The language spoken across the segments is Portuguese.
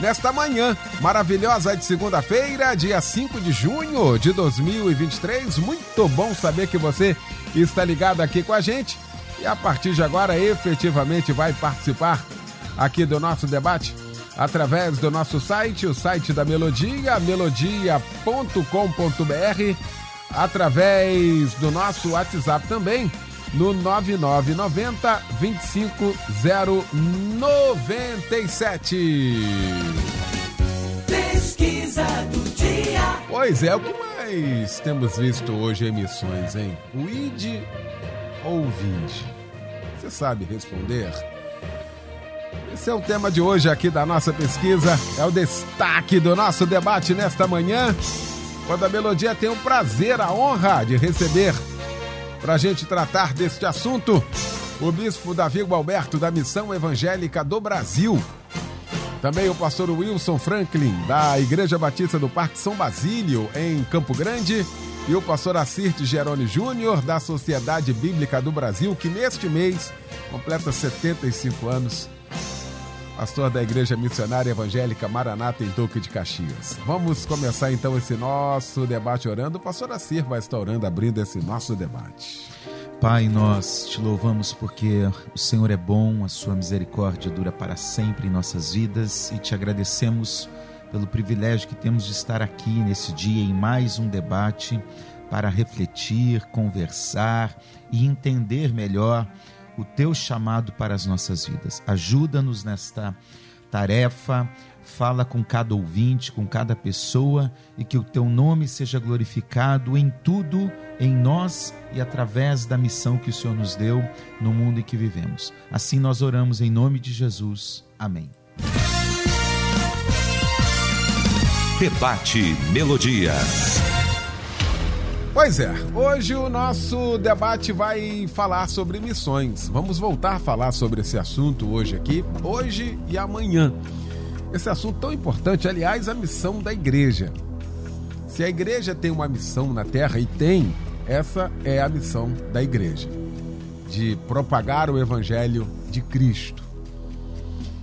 nesta manhã maravilhosa de segunda-feira, dia 5 de junho de 2023. Muito bom saber que você está ligado aqui com a gente e a partir de agora efetivamente vai participar aqui do nosso debate através do nosso site, o site da Melodia, melodia.com.br, através do nosso WhatsApp também, no 9990 25097. Pesquisa do dia. Pois é, o que mais temos visto hoje em emissões, hein? O ID ou o Vinde? Você sabe responder? Esse é o tema de hoje aqui da nossa pesquisa, é o destaque do nosso debate nesta manhã, quando a Melodia tem o prazer, a honra de receber para a gente tratar deste assunto, o bispo Davi Gualberto, da Missão Evangélica do Brasil. Também o pastor Wilson Franklin, da Igreja Batista do Parque São Basílio, em Campo Grande. E o pastor Assirte Geroni Júnior, da Sociedade Bíblica do Brasil, que neste mês completa 75 anos. Pastor da Igreja Missionária Evangélica Maranata em Duque de Caxias. Vamos começar então esse nosso debate orando. O pastor Assir vai estar orando, abrindo esse nosso debate. Pai, nós te louvamos porque o Senhor é bom, a sua misericórdia dura para sempre em nossas vidas e te agradecemos pelo privilégio que temos de estar aqui nesse dia em mais um debate para refletir, conversar e entender melhor o teu chamado para as nossas vidas. Ajuda-nos nesta tarefa, fala com cada ouvinte, com cada pessoa e que o teu nome seja glorificado em tudo, em nós e através da missão que o Senhor nos deu no mundo em que vivemos. Assim nós oramos em nome de Jesus. Amém. Debate Melodia. Pois é, hoje o nosso debate vai falar sobre missões. Vamos voltar a falar sobre esse assunto hoje aqui, hoje e amanhã. Esse assunto tão importante, aliás, a missão da igreja. Se a igreja tem uma missão na terra, e tem, essa é a missão da igreja: de propagar o evangelho de Cristo.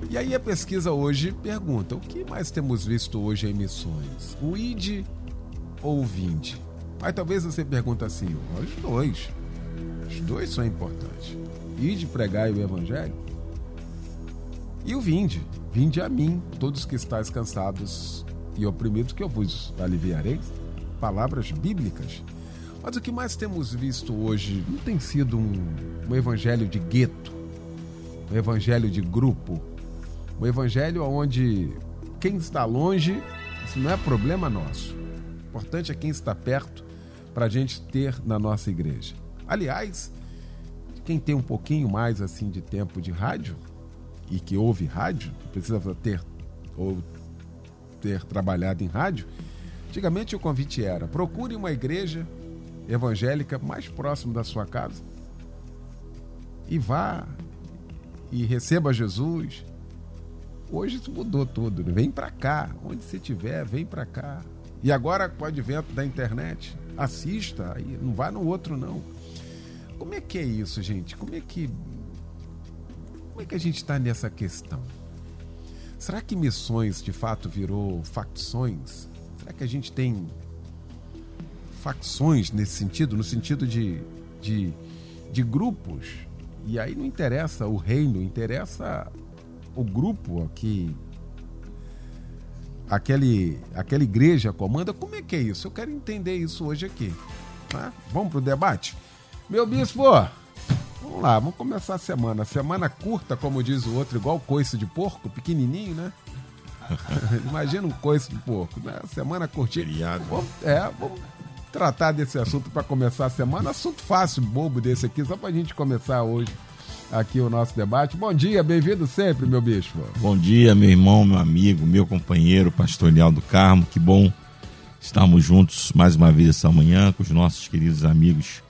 E aí a pesquisa hoje pergunta: o que mais temos visto hoje em missões? O ID ou o vinde? Aí talvez você pergunta assim: os dois. Os dois são importantes. ID pregar o evangelho e o vinde. Vinde a mim, todos que estáis cansados e oprimidos, que eu vos aliviarei. Palavras bíblicas. Mas o que mais temos visto hoje não tem sido um, um evangelho de gueto, um evangelho de grupo, um evangelho onde quem está longe, isso não é problema nosso. O importante é quem está perto para a gente ter na nossa igreja. Aliás, quem tem um pouquinho mais assim de tempo de rádio, e que ouve rádio, precisa ter ou ter trabalhado em rádio, antigamente o convite era: procure uma igreja evangélica mais próximo da sua casa e vá e receba Jesus. Hoje isso mudou tudo. Né? Vem para cá, onde você estiver, vem para cá. E agora com o advento da internet, assista, aí não vá no outro não. Como é que é isso, gente? Como é que como é que a gente está nessa questão? Será que missões de fato virou facções? Será que a gente tem facções nesse sentido, no sentido de, de, de grupos? E aí não interessa o reino, interessa o grupo que aquele, aquela igreja comanda. Como é que é isso? Eu quero entender isso hoje aqui. Tá? Vamos para o debate? Meu bispo, Vamos lá, vamos começar a semana. Semana curta, como diz o outro, igual coice de porco, pequenininho, né? Imagina um coice de porco, né? Semana curtinha. Vamos, é, vamos tratar desse assunto para começar a semana. Assunto fácil, bobo desse aqui, só para a gente começar hoje aqui o nosso debate. Bom dia, bem-vindo sempre, meu bispo. Bom dia, meu irmão, meu amigo, meu companheiro, pastor do Carmo. Que bom estarmos juntos mais uma vez essa manhã com os nossos queridos amigos,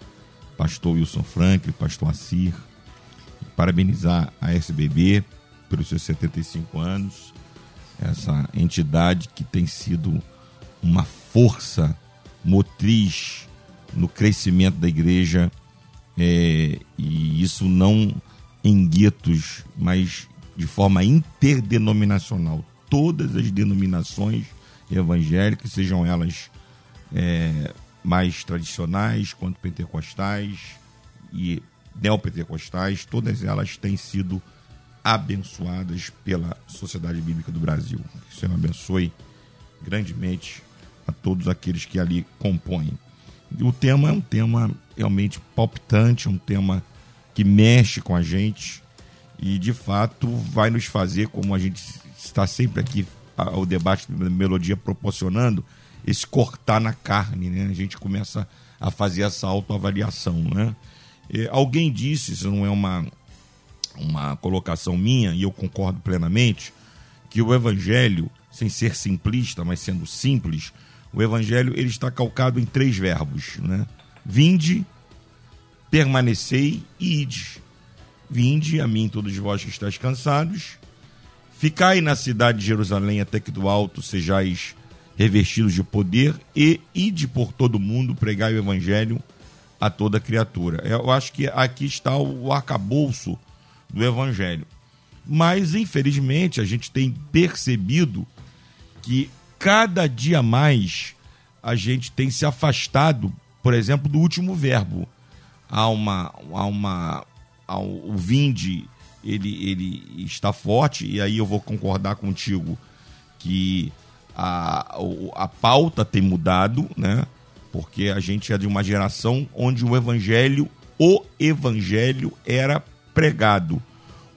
pastor Wilson Franklin, pastor Assir. Parabenizar a SBB pelos seus 75 anos, essa entidade que tem sido uma força motriz no crescimento da igreja, é, e isso não em guetos, mas de forma interdenominacional. Todas as denominações evangélicas, sejam elas é, mais tradicionais quanto pentecostais e neopentecostais, todas elas têm sido abençoadas pela Sociedade Bíblica do Brasil. Que o Senhor abençoe grandemente a todos aqueles que ali compõem. O tema é um tema realmente palpitante, um tema que mexe com a gente e de fato vai nos fazer, como a gente está sempre aqui, o debate da melodia proporcionando, esse cortar na carne, né? A gente começa a fazer essa autoavaliação, né? E alguém disse, isso não é uma, uma colocação minha, e eu concordo plenamente, que o evangelho, sem ser simplista, mas sendo simples, o evangelho ele está calcado em três verbos, né? Vinde, permanecei e ide. Vinde a mim todos vós que estáis cansados, ficai na cidade de Jerusalém até que do alto sejais revestidos de poder e ide por todo mundo pregai o evangelho a toda criatura. Eu acho que aqui está o arcabouço do evangelho. Mas infelizmente a gente tem percebido que cada dia mais a gente tem se afastado, por exemplo, do último verbo. Há uma. Há uma há o vinde, ele, ele está forte, e aí eu vou concordar contigo que a, a pauta tem mudado, né? Porque a gente é de uma geração onde o evangelho, o evangelho era pregado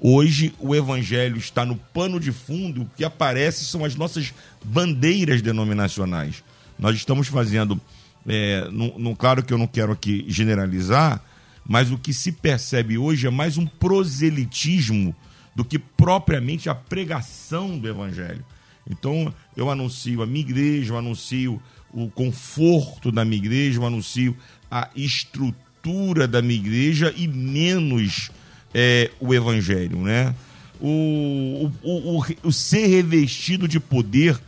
Hoje o evangelho está no pano de fundo, o que aparece são as nossas bandeiras denominacionais. Nós estamos fazendo, é, no, no, claro que eu não quero aqui generalizar, mas o que se percebe hoje é mais um proselitismo do que propriamente a pregação do evangelho. Então eu anuncio a minha igreja, eu anuncio o conforto da minha igreja, eu anuncio a estrutura da minha igreja e menos é, o evangelho, né? O, o, o, o, ser revestido de poder,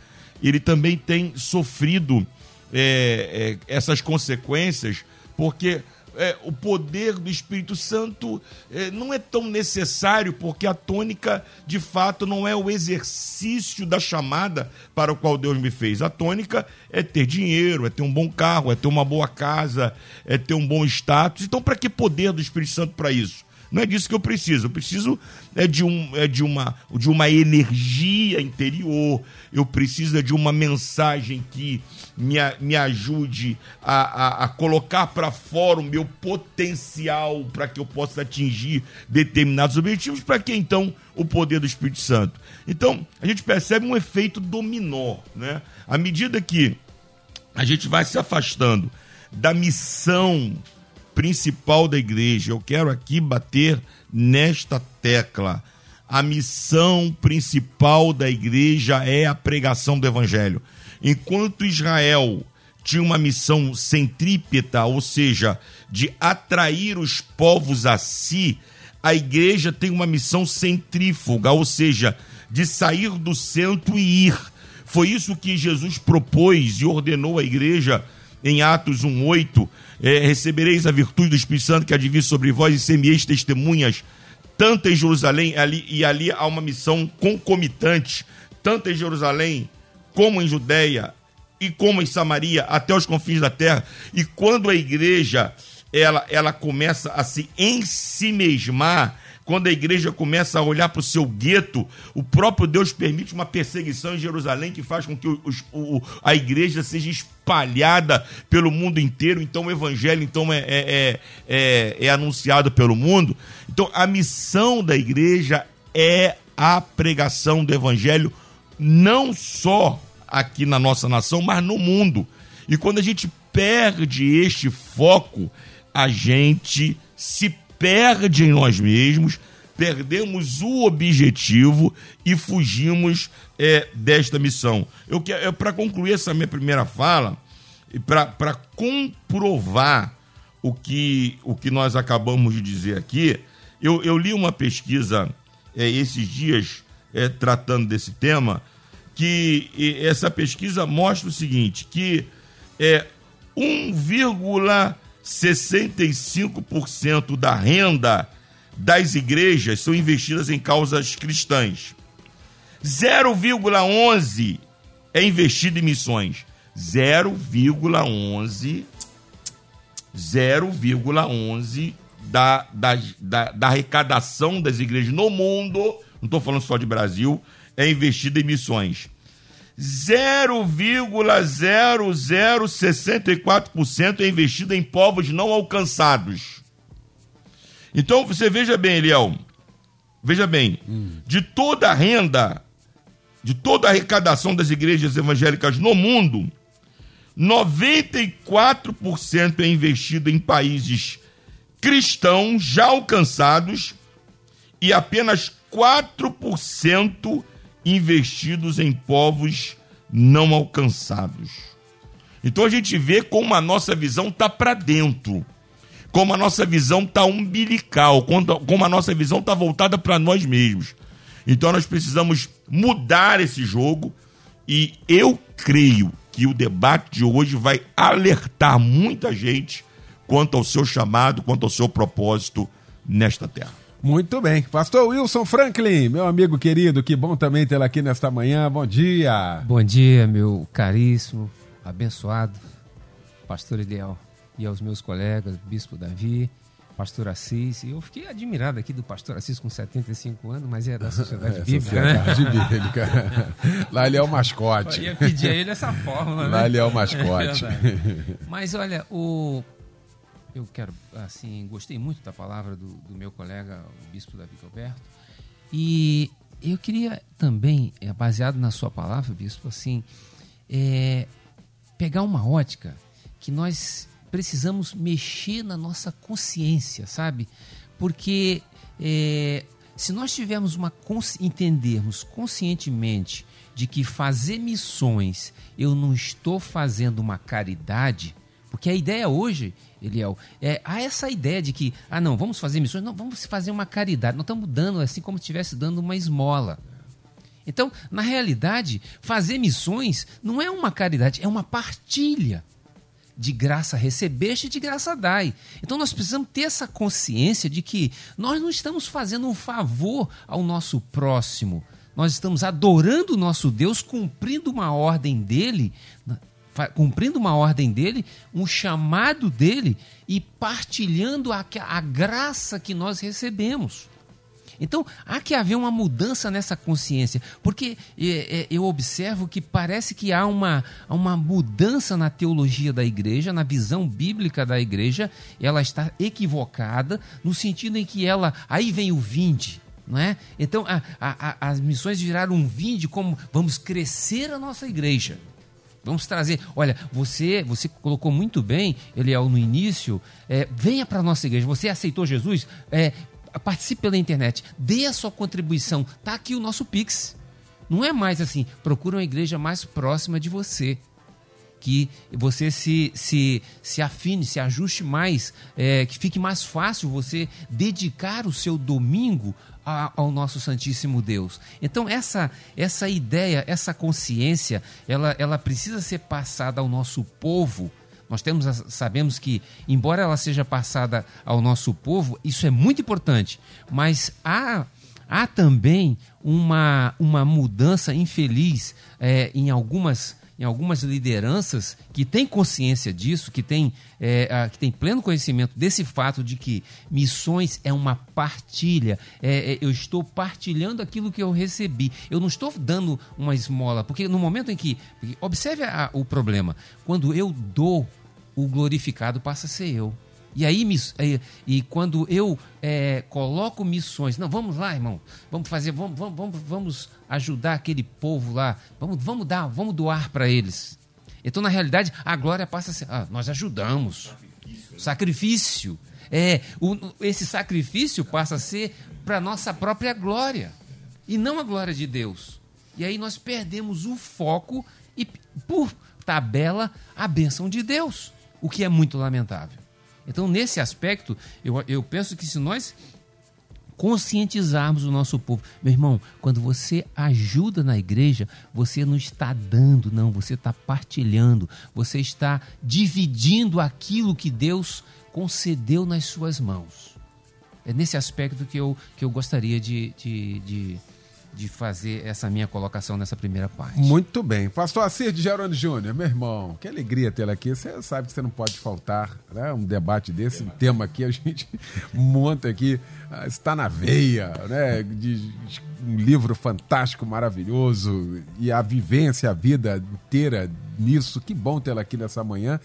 ele também tem sofrido é, é, essas consequências, porque é, o poder do Espírito Santo é, não é tão necessário, porque a tônica, de fato, não é o exercício da chamada para o qual Deus me fez. A tônica é ter dinheiro, é ter um bom carro, é ter uma boa casa, é ter um bom status. Então, para que poder do Espírito Santo para isso? Não é disso que eu preciso. Eu preciso é de, um, é de, uma, de uma energia interior. Eu preciso é de uma mensagem que me, me ajude a, a, a colocar para fora o meu potencial para que eu possa atingir determinados objetivos. Para que então o poder do Espírito Santo? Então, a gente percebe um efeito dominó. Né? À medida que a gente vai se afastando da missão principal da igreja. Eu quero aqui bater nesta tecla. A missão principal da igreja é a pregação do evangelho. Enquanto Israel tinha uma missão centrípeta, ou seja, de atrair os povos a si, a igreja tem uma missão centrífuga, ou seja, de sair do centro e ir. Foi isso que Jesus propôs e ordenou à igreja em Atos 1,8, é, recebereis a virtude do Espírito Santo que advir sobre vós e semieis testemunhas, tanto em Jerusalém, ali, e ali há uma missão concomitante, tanto em Jerusalém como em Judéia e como em Samaria, até os confins da terra. E quando a igreja ela, ela começa a se ensimesmar, quando a igreja começa a olhar para o seu gueto, o próprio Deus permite uma perseguição em Jerusalém que faz com que o, a igreja seja espalhada pelo mundo inteiro. Então o evangelho então é, é, é, é, é anunciado pelo mundo. Então a missão da igreja é a pregação do evangelho, não só aqui na nossa nação, mas no mundo. E quando a gente perde este foco, a gente se perde em nós mesmos, perdemos o objetivo e fugimos é, desta missão. Eu quero, para concluir essa minha primeira fala, para comprovar o que, o que nós acabamos de dizer aqui, eu, eu li uma pesquisa é, esses dias é, tratando desse tema, que essa pesquisa mostra o seguinte, que é 1,65% da renda das igrejas são investidas em causas cristãs. 0,11 é investido em missões. 0,11 0,11 da, da, da, da arrecadação das igrejas no mundo, não estou falando só de Brasil, é investida em missões. 0,0064% é investido em povos não alcançados. Então você veja bem, Eliel, veja bem, hum. de toda a renda, de toda a arrecadação das igrejas evangélicas no mundo, 94% é investido em países cristãos já alcançados e apenas 4% investidos em povos não alcançados. Então a gente vê como a nossa visão está para dentro, como a nossa visão está umbilical, como a nossa visão está voltada para nós mesmos. Então nós precisamos mudar esse jogo e eu creio que o debate de hoje vai alertar muita gente quanto ao seu chamado, quanto ao seu propósito nesta terra. Muito bem. Pastor Wilson Franklin, meu amigo querido, que bom também tê-lo aqui nesta manhã. Bom dia. Bom dia, meu caríssimo, abençoado pastor Ideal. E aos meus colegas, Bispo Davi, pastor Assis. Eu fiquei admirado aqui do pastor Assis com 75 anos, mas é da Sociedade é, Bíblica. Né? Sociedade né? Bíblica. Lá ele é o mascote. Eu ia pedir a ele essa forma. Lá né? ele é o mascote. É mas olha, o eu quero, assim, gostei muito da palavra do, do meu colega, o bispo Davi Alberto, e eu queria também, é, baseado na sua palavra, bispo, assim, é, pegar uma ótica que nós precisamos mexer na nossa consciência, sabe? Porque é, se nós tivermos uma entendermos conscientemente de que fazer missões eu não estou fazendo uma caridade, porque a ideia hoje, Eliel, é, há essa ideia de que, ah, não, vamos fazer missões, não, vamos fazer uma caridade. Nós estamos dando assim como se estivesse dando uma esmola. Então, na realidade, fazer missões não é uma caridade, é uma partilha. De graça recebeste de graça dai. Então nós precisamos ter essa consciência de que nós não estamos fazendo um favor ao nosso próximo. Nós estamos adorando o nosso Deus, cumprindo uma ordem dele cumprindo uma ordem dele, um chamado dele e partilhando a, a graça que nós recebemos. Então, há que haver uma mudança nessa consciência, porque é, é, eu observo que parece que há uma, uma mudança na teologia da igreja, na visão bíblica da igreja, ela está equivocada, no sentido em que ela. Aí vem o vinde. Não é? Então, a, a, as missões viraram um vinde como vamos crescer a nossa igreja. Vamos trazer. Olha, você você colocou muito bem, Eliel, no início. É, venha para a nossa igreja. Você aceitou Jesus? É, participe pela internet. Dê a sua contribuição. Tá aqui o nosso Pix. Não é mais assim. Procura uma igreja mais próxima de você. Que você se, se, se afine, se ajuste mais, é, que fique mais fácil você dedicar o seu domingo ao nosso Santíssimo Deus. Então essa essa ideia, essa consciência, ela, ela precisa ser passada ao nosso povo. Nós temos sabemos que embora ela seja passada ao nosso povo, isso é muito importante, mas há há também uma, uma mudança infeliz é, em algumas em algumas lideranças que têm consciência disso, que têm, é, que têm pleno conhecimento desse fato de que missões é uma partilha. É, é, eu estou partilhando aquilo que eu recebi. Eu não estou dando uma esmola, porque no momento em que. Observe a, o problema. Quando eu dou, o glorificado passa a ser eu. E aí, e quando eu é, coloco missões, não, vamos lá, irmão, vamos fazer, vamos, vamos, vamos ajudar aquele povo lá, vamos, vamos dar, vamos doar para eles. Então, na realidade, a glória passa a ser, ah, nós ajudamos. Sacrifício. É, o, esse sacrifício passa a ser para nossa própria glória e não a glória de Deus. E aí nós perdemos o foco e, por tabela, a bênção de Deus, o que é muito lamentável. Então, nesse aspecto, eu, eu penso que se nós conscientizarmos o nosso povo. Meu irmão, quando você ajuda na igreja, você não está dando, não, você está partilhando, você está dividindo aquilo que Deus concedeu nas suas mãos. É nesse aspecto que eu, que eu gostaria de, de, de de fazer essa minha colocação nessa primeira parte. Muito bem. Pastor Assir de Gerônimo Júnior, meu irmão, que alegria tê-lo aqui. Você sabe que você não pode faltar, né? Um debate desse, um tema aqui, a gente monta aqui, ah, está na veia, né? De, de um livro fantástico, maravilhoso, e a vivência, a vida inteira nisso. Que bom tê-lo aqui nessa manhã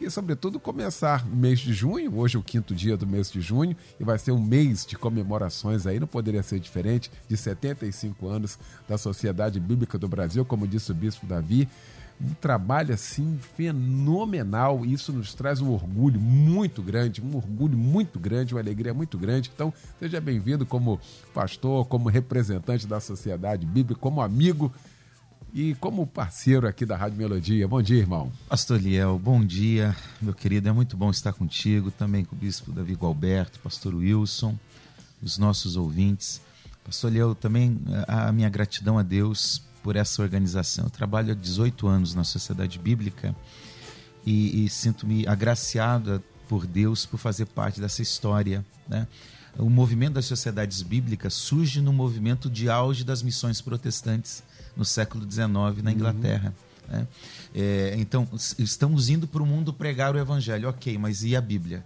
e, sobretudo, começar o mês de junho. Hoje é o quinto dia do mês de junho e vai ser um mês de comemorações aí, não poderia ser diferente, de 75 anos da Sociedade Bíblica do Brasil, como disse o bispo Davi. Um trabalho assim fenomenal, e isso nos traz um orgulho muito grande, um orgulho muito grande, uma alegria muito grande. Então, seja bem-vindo como pastor, como representante da Sociedade Bíblica, como amigo e como parceiro aqui da Rádio Melodia. Bom dia, irmão. Pastor Liel, bom dia, meu querido. É muito bom estar contigo, também com o bispo Davi Gualberto, pastor Wilson, os nossos ouvintes. Pastor Liel, também a minha gratidão a Deus por essa organização. Eu trabalho há 18 anos na Sociedade Bíblica e, e sinto-me agraciado por Deus por fazer parte dessa história, né? O movimento das sociedades bíblicas surge no movimento de auge das missões protestantes no século XIX na uhum. Inglaterra. Uhum. Né? É, então, estamos indo para o mundo pregar o evangelho, ok, mas e a Bíblia?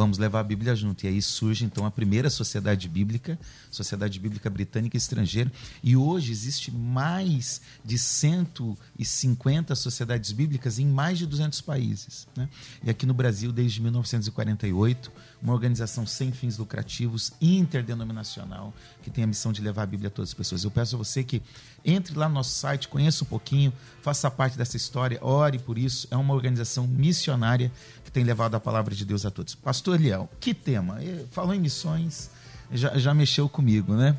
Vamos levar a Bíblia junto. E aí surge então a primeira sociedade bíblica, Sociedade Bíblica Britânica Estrangeira, e hoje existe mais de 150 sociedades bíblicas em mais de 200 países. Né? E aqui no Brasil, desde 1948, uma organização sem fins lucrativos, interdenominacional, que tem a missão de levar a Bíblia a todas as pessoas. Eu peço a você que entre lá no nosso site, conheça um pouquinho, faça parte dessa história, ore por isso. É uma organização missionária que tem levado a palavra de Deus a todos. Pastor Eliel, que tema? Falou em missões, já, já mexeu comigo, né?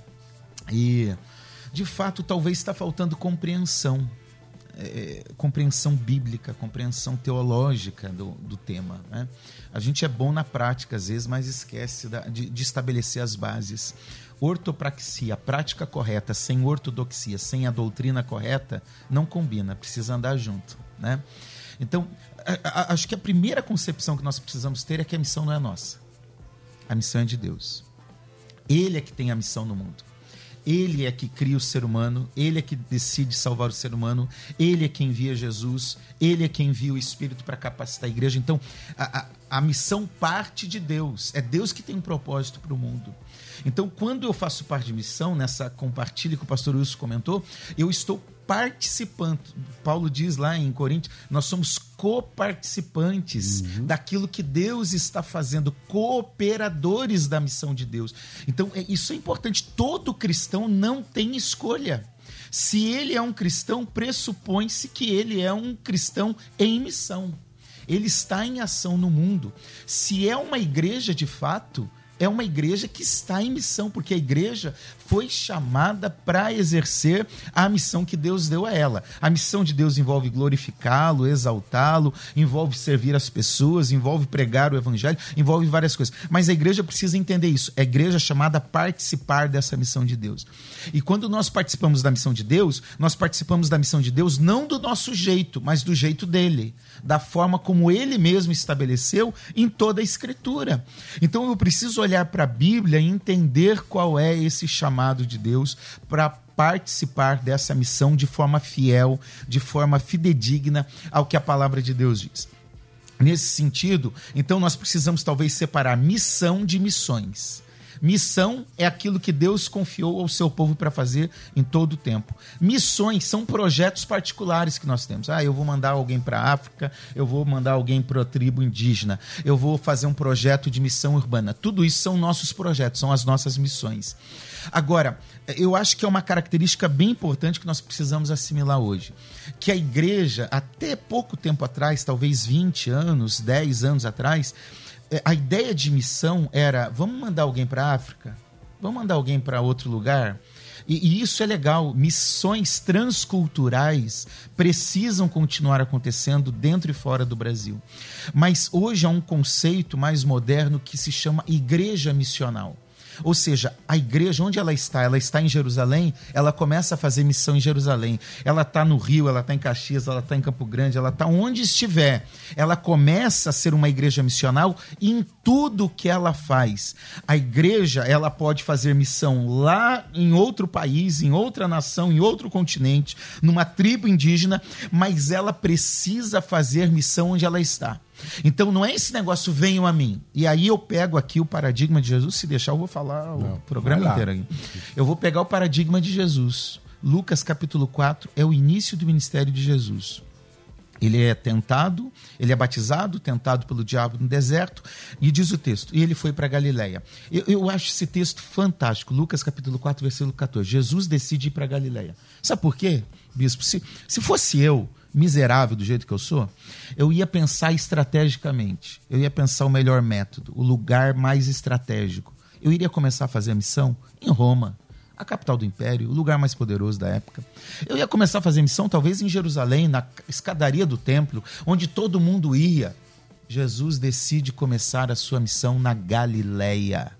E, de fato, talvez está faltando compreensão. É, compreensão bíblica, compreensão teológica do, do tema. Né? A gente é bom na prática, às vezes, mas esquece da, de, de estabelecer as bases ortopraxia, prática correta, sem ortodoxia, sem a doutrina correta, não combina, precisa andar junto. Né? Então, acho que a primeira concepção que nós precisamos ter é que a missão não é nossa. A missão é de Deus. Ele é que tem a missão no mundo. Ele é que cria o ser humano, ele é que decide salvar o ser humano, ele é quem envia Jesus, ele é quem envia o Espírito para capacitar a igreja. Então, a, a, a missão parte de Deus. É Deus que tem um propósito para o mundo. Então, quando eu faço parte de missão, nessa compartilha que o pastor Wilson comentou, eu estou participando. Paulo diz lá em Coríntios, nós somos coparticipantes uhum. daquilo que Deus está fazendo, cooperadores da missão de Deus. Então, é, isso é importante. Todo cristão não tem escolha. Se ele é um cristão, pressupõe-se que ele é um cristão em missão. Ele está em ação no mundo. Se é uma igreja de fato, é uma igreja que está em missão, porque a igreja foi chamada para exercer a missão que Deus deu a ela. A missão de Deus envolve glorificá-lo, exaltá-lo, envolve servir as pessoas, envolve pregar o evangelho, envolve várias coisas. Mas a igreja precisa entender isso. É a igreja chamada a participar dessa missão de Deus. E quando nós participamos da missão de Deus, nós participamos da missão de Deus não do nosso jeito, mas do jeito dele, da forma como ele mesmo estabeleceu em toda a escritura. Então eu preciso olhar para a Bíblia e entender qual é esse chamado de Deus para participar dessa missão de forma fiel, de forma fidedigna ao que a palavra de Deus diz. Nesse sentido, então nós precisamos talvez separar missão de missões. Missão é aquilo que Deus confiou ao seu povo para fazer em todo o tempo. Missões são projetos particulares que nós temos. Ah, eu vou mandar alguém para a África, eu vou mandar alguém para a tribo indígena, eu vou fazer um projeto de missão urbana. Tudo isso são nossos projetos, são as nossas missões. Agora, eu acho que é uma característica bem importante que nós precisamos assimilar hoje. Que a igreja, até pouco tempo atrás, talvez 20 anos, 10 anos atrás, é, a ideia de missão era: vamos mandar alguém para a África? Vamos mandar alguém para outro lugar? E, e, isso é legal. Missões transculturais precisam continuar acontecendo dentro e fora do Brasil. Mas hoje há um conceito mais moderno que se chama igreja missional. Ou seja, a igreja, onde ela está? Ela está em Jerusalém, ela começa a fazer missão em Jerusalém. Ela está no Rio, ela está em Caxias, ela está em Campo Grande, ela está onde estiver. Ela começa a ser uma igreja missional em tudo que ela faz. A igreja, ela pode fazer missão lá em outro país, em outra nação, em outro continente, numa tribo indígena, mas ela precisa fazer missão onde ela está. Então não é esse negócio venham a mim. E aí eu pego aqui o paradigma de Jesus, se deixar eu vou falar Não, o programa inteiro aqui. Eu vou pegar o paradigma de Jesus. Lucas capítulo 4 é o início do ministério de Jesus. Ele é tentado, ele é batizado, tentado pelo diabo no deserto, e diz o texto, e ele foi para Galiléia. Eu, eu acho esse texto fantástico, Lucas capítulo 4, versículo 14. Jesus decide ir para Galiléia. Sabe por quê, bispo? Se, se fosse eu, miserável do jeito que eu sou, eu ia pensar estrategicamente, eu ia pensar o melhor método, o lugar mais estratégico. Eu iria começar a fazer a missão em Roma, a capital do império, o lugar mais poderoso da época. Eu ia começar a fazer missão talvez em Jerusalém, na escadaria do templo, onde todo mundo ia. Jesus decide começar a sua missão na Galileia.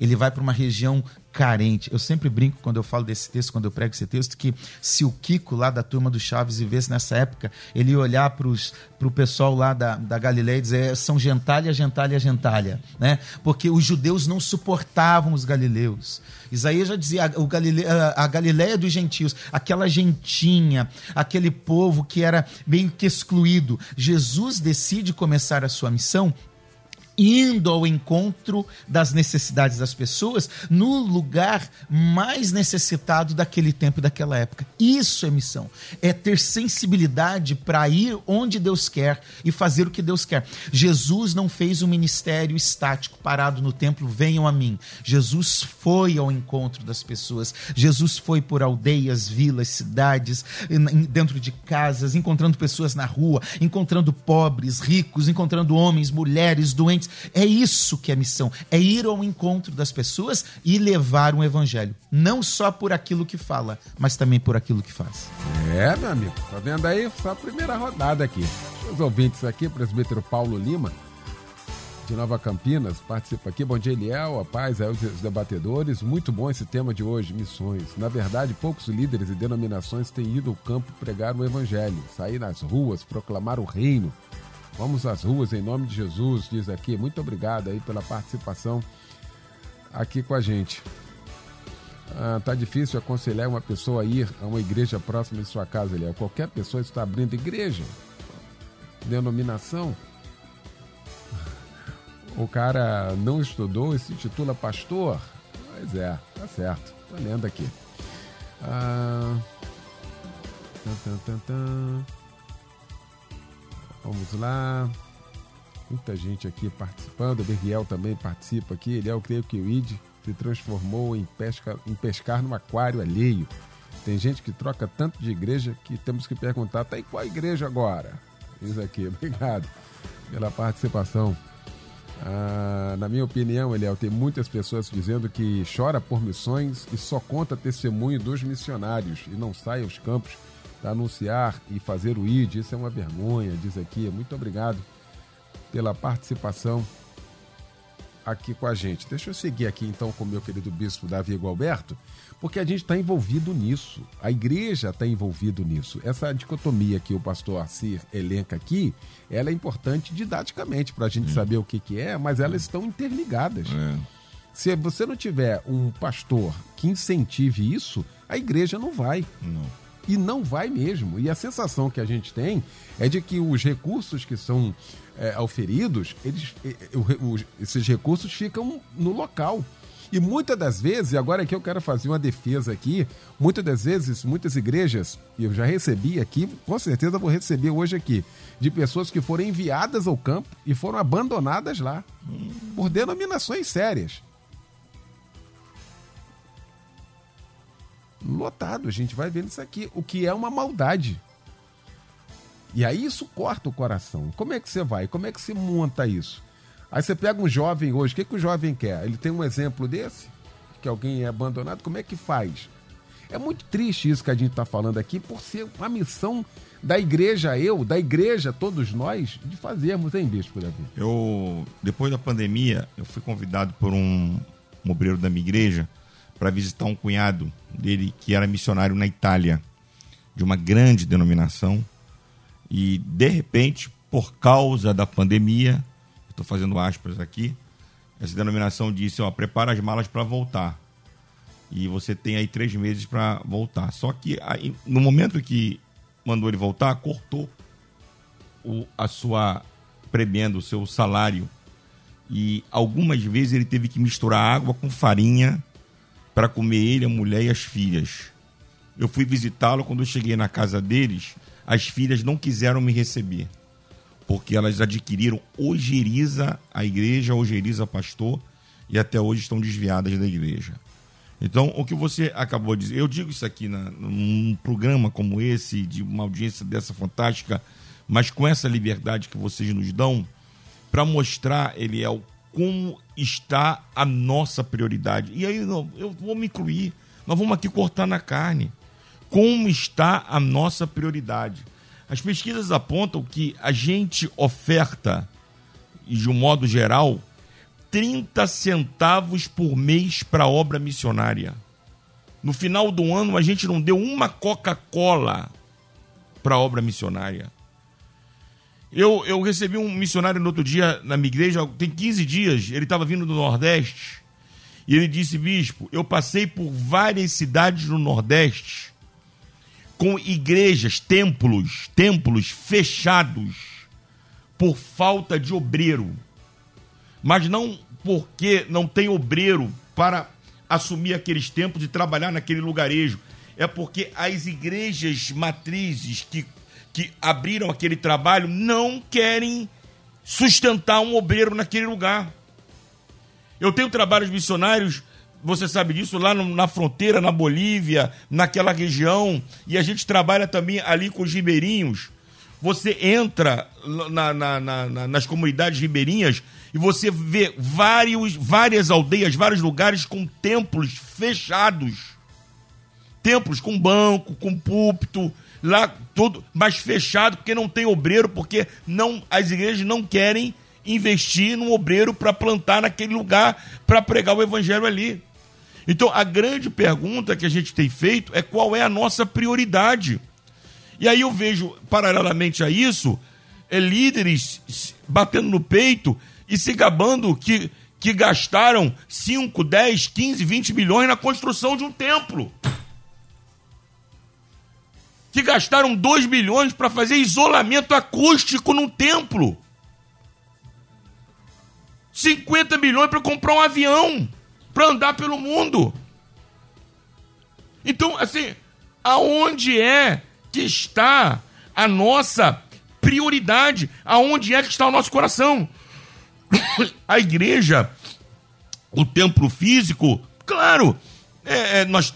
Ele vai para uma região carente. Eu sempre brinco quando eu falo desse texto, quando eu prego esse texto, que se o Kiko lá da turma do Chaves vivesse nessa época, ele ia olhar para o pessoal lá da, da Galileia e dizer são gentalha, gentalha, gentalha, né? Porque os judeus não suportavam os galileus. Isaías já dizia o Galile, a, a Galileia dos gentios, aquela gentinha, aquele povo que era meio que excluído. Jesus decide começar a sua missão indo ao encontro das necessidades das pessoas no lugar mais necessitado daquele tempo e daquela época. Isso é missão. É ter sensibilidade para ir onde Deus quer e fazer o que Deus quer. Jesus não fez um ministério estático, parado no templo, venham a mim. Jesus foi ao encontro das pessoas. Jesus foi por aldeias, vilas, cidades, dentro de casas, encontrando pessoas na rua, encontrando pobres, ricos, encontrando homens, mulheres, doentes é isso que é missão, é ir ao encontro das pessoas e levar um evangelho, não só por aquilo que fala, mas também por aquilo que faz. É, meu amigo, tá vendo aí? Só a primeira rodada aqui. Os ouvintes aqui, presbítero Paulo Lima, de Nova Campinas, participa aqui. Bom dia, Eliel, a paz, aí os debatedores. Muito bom esse tema de hoje, missões. Na verdade, poucos líderes e denominações têm ido ao campo pregar o evangelho, sair nas ruas, proclamar o reino. Vamos às ruas em nome de Jesus, diz aqui. Muito obrigado aí pela participação aqui com a gente. Ah, tá difícil aconselhar uma pessoa a ir a uma igreja próxima de sua casa, Eliel. Qualquer pessoa está abrindo igreja, denominação. O cara não estudou e se titula pastor. Pois é, tá certo. Tô lendo aqui. Ah. Vamos lá. Muita gente aqui participando. O Berriel também participa aqui. Ele é, eu creio que o ID se transformou em, pesca, em pescar no aquário alheio. Tem gente que troca tanto de igreja que temos que perguntar, tá em qual igreja agora? Diz aqui, obrigado pela participação. Ah, na minha opinião, Eliel, tem muitas pessoas dizendo que chora por missões e só conta testemunho dos missionários e não sai aos campos anunciar e fazer o ID. Isso é uma vergonha, diz aqui. Muito obrigado pela participação aqui com a gente. Deixa eu seguir aqui então com o meu querido bispo Davi Gualberto, porque a gente está envolvido nisso. A igreja está envolvido nisso. Essa dicotomia que o pastor Assir elenca aqui, ela é importante didaticamente para a gente saber o que, que é, mas elas estão interligadas. É. Se você não tiver um pastor que incentive isso, a igreja não vai. Não. E não vai mesmo. E a sensação que a gente tem é de que os recursos que são é, auferidos, eles, esses recursos ficam no local. E muitas das vezes, agora aqui eu quero fazer uma defesa aqui, muitas das vezes, muitas igrejas, e eu já recebi aqui, com certeza vou receber hoje aqui, de pessoas que foram enviadas ao campo e foram abandonadas lá, por denominações sérias. Lotado. A gente vai vendo isso aqui, o que é uma maldade. E aí isso corta o coração. Como é que você vai? Como é que você monta isso? Aí você pega um jovem hoje, o que, que o jovem quer? Ele tem um exemplo desse? Que alguém é abandonado, como é que faz? É muito triste isso que a gente está falando aqui, por ser uma missão da igreja, eu, da igreja, todos nós, de fazermos, hein, Bispo Davi? Eu, depois da pandemia, eu fui convidado por um, um obreiro da minha igreja para visitar um cunhado dele que era missionário na Itália, de uma grande denominação. E, de repente, por causa da pandemia, estou fazendo aspas aqui, essa denominação disse: ó, prepara as malas para voltar. E você tem aí três meses para voltar. Só que aí, no momento que mandou ele voltar, cortou o, a sua prebenda, o seu salário. E algumas vezes ele teve que misturar água com farinha para comer ele, a mulher e as filhas. Eu fui visitá-lo quando eu cheguei na casa deles, as filhas não quiseram me receber, porque elas adquiriram ojeriza a igreja, ojeriza pastor, e até hoje estão desviadas da igreja. Então, o que você acabou de dizer, eu digo isso aqui na, num programa como esse, de uma audiência dessa fantástica, mas com essa liberdade que vocês nos dão, para mostrar, Eliel, como está a nossa prioridade. E aí eu vou me incluir, nós vamos aqui cortar na carne. Como está a nossa prioridade? As pesquisas apontam que a gente oferta, de um modo geral, 30 centavos por mês para obra missionária. No final do ano, a gente não deu uma Coca-Cola para obra missionária. Eu, eu recebi um missionário no outro dia na minha igreja, tem 15 dias, ele estava vindo do Nordeste, e ele disse: Bispo, eu passei por várias cidades no Nordeste com igrejas, templos, templos fechados por falta de obreiro mas não porque não tem obreiro para assumir aqueles tempos e trabalhar naquele lugarejo. É porque as igrejas matrizes que, que abriram aquele trabalho não querem sustentar um obreiro naquele lugar. Eu tenho trabalhos missionários, você sabe disso, lá no, na fronteira, na Bolívia, naquela região, e a gente trabalha também ali com os ribeirinhos. Você entra na, na, na, nas comunidades ribeirinhas e você vê vários, várias aldeias, vários lugares com templos fechados. Templos com banco, com púlpito, lá tudo, mas fechado porque não tem obreiro, porque não as igrejas não querem investir num obreiro para plantar naquele lugar, para pregar o evangelho ali. Então, a grande pergunta que a gente tem feito é qual é a nossa prioridade. E aí eu vejo, paralelamente a isso, é, líderes batendo no peito e se gabando que, que gastaram 5, 10, 15, 20 milhões na construção de um templo. Que gastaram 2 milhões para fazer isolamento acústico num templo. 50 milhões para comprar um avião para andar pelo mundo. Então, assim, aonde é que está a nossa prioridade, aonde é que está o nosso coração. A igreja, o templo físico, claro, é, é, nós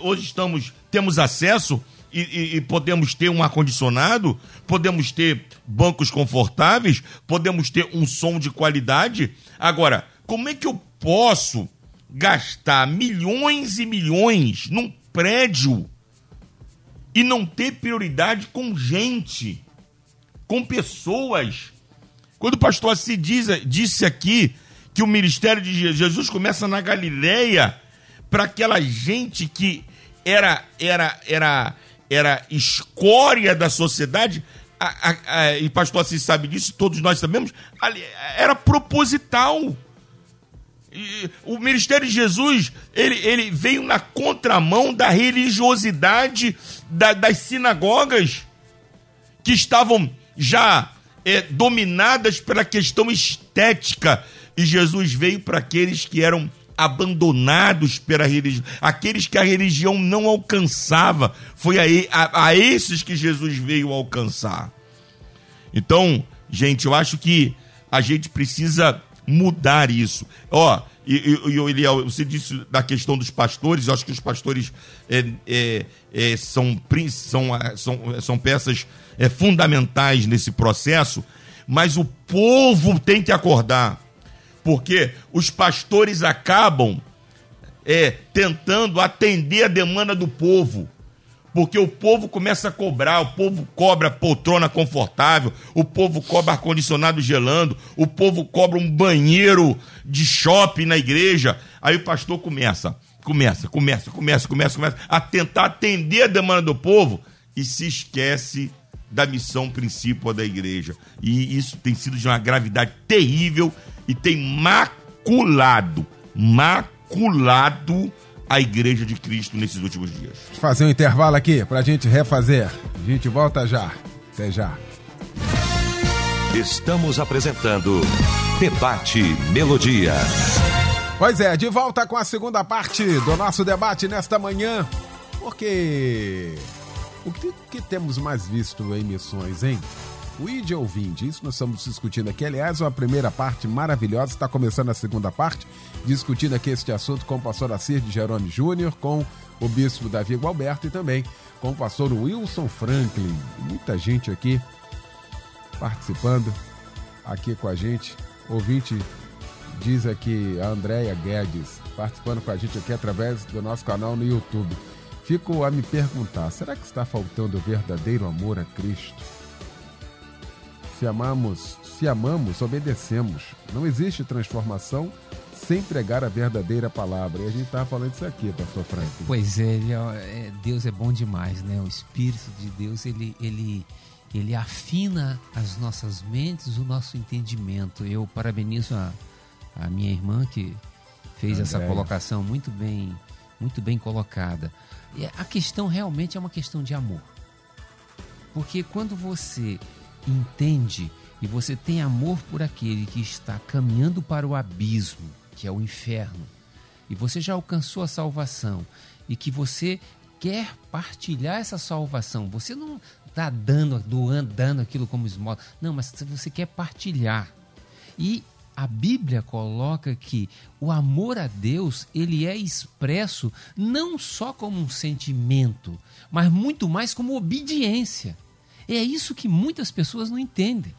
hoje estamos, temos acesso e, e, podemos ter um ar-condicionado, podemos ter bancos confortáveis, podemos ter um som de qualidade. Agora, como é que eu posso gastar milhões e milhões num prédio e não ter prioridade com gente, com pessoas. Quando o pastor se disse aqui que o ministério de Jesus começa na Galileia para aquela gente que era era era era escória da sociedade, a, a, a, e pastor assim sabe disso, todos nós sabemos, era proposital. E o ministério de Jesus, ele, ele veio na contramão da religiosidade da, das sinagogas, que estavam já é, dominadas pela questão estética. E Jesus veio para aqueles que eram abandonados pela religião, aqueles que a religião não alcançava. Foi a, a, a esses que Jesus veio alcançar. Então, gente, eu acho que a gente precisa mudar isso. Ó, e, e Eliel, você disse da questão dos pastores, eu acho que os pastores é, é, é, são, são, é, são, são peças é, fundamentais nesse processo, mas o povo tem que acordar. Porque os pastores acabam é, tentando atender a demanda do povo. Porque o povo começa a cobrar, o povo cobra poltrona confortável, o povo cobra ar-condicionado gelando, o povo cobra um banheiro de shopping na igreja. Aí o pastor começa, começa, começa, começa, começa, começa a tentar atender a demanda do povo e se esquece da missão principal da igreja. E isso tem sido de uma gravidade terrível e tem maculado, maculado a igreja de Cristo nesses últimos dias. Fazer um intervalo aqui pra gente refazer. A gente volta já. Até já. Estamos apresentando Debate Melodia. Pois é, de volta com a segunda parte do nosso debate nesta manhã. Porque o que, que temos mais visto em missões, hein? O ID ouvinte, isso nós estamos discutindo aqui. Aliás, uma primeira parte maravilhosa, está começando a segunda parte, discutindo aqui este assunto com o pastor Assir de Jerônimo Júnior, com o bispo Davi Gualberto e também com o pastor Wilson Franklin. Muita gente aqui participando aqui com a gente. Ouvinte diz aqui a Andréia Guedes, participando com a gente aqui através do nosso canal no YouTube. Fico a me perguntar, será que está faltando o verdadeiro amor a Cristo? Se amamos, se amamos, obedecemos. Não existe transformação sem pregar a verdadeira palavra. E a gente estava falando isso aqui, pastor Frank. Pois é, ele é- é- Deus é bom demais, né? O Espírito de Deus, ele, ele, ele afina as nossas mentes, o nosso entendimento. Eu parabenizo a, a minha irmã que fez essa colocação muito bem, muito bem colocada. E a questão realmente é uma questão de amor. Porque quando você entende e você tem amor por aquele que está caminhando para o abismo, que é o inferno, e você já alcançou a salvação e que você quer partilhar essa salvação, você não está dando, doando, dando aquilo como esmola, não, mas você quer partilhar. E a Bíblia coloca que o amor a Deus, ele é expresso não só como um sentimento, mas muito mais como obediência. É isso que muitas pessoas não entendem.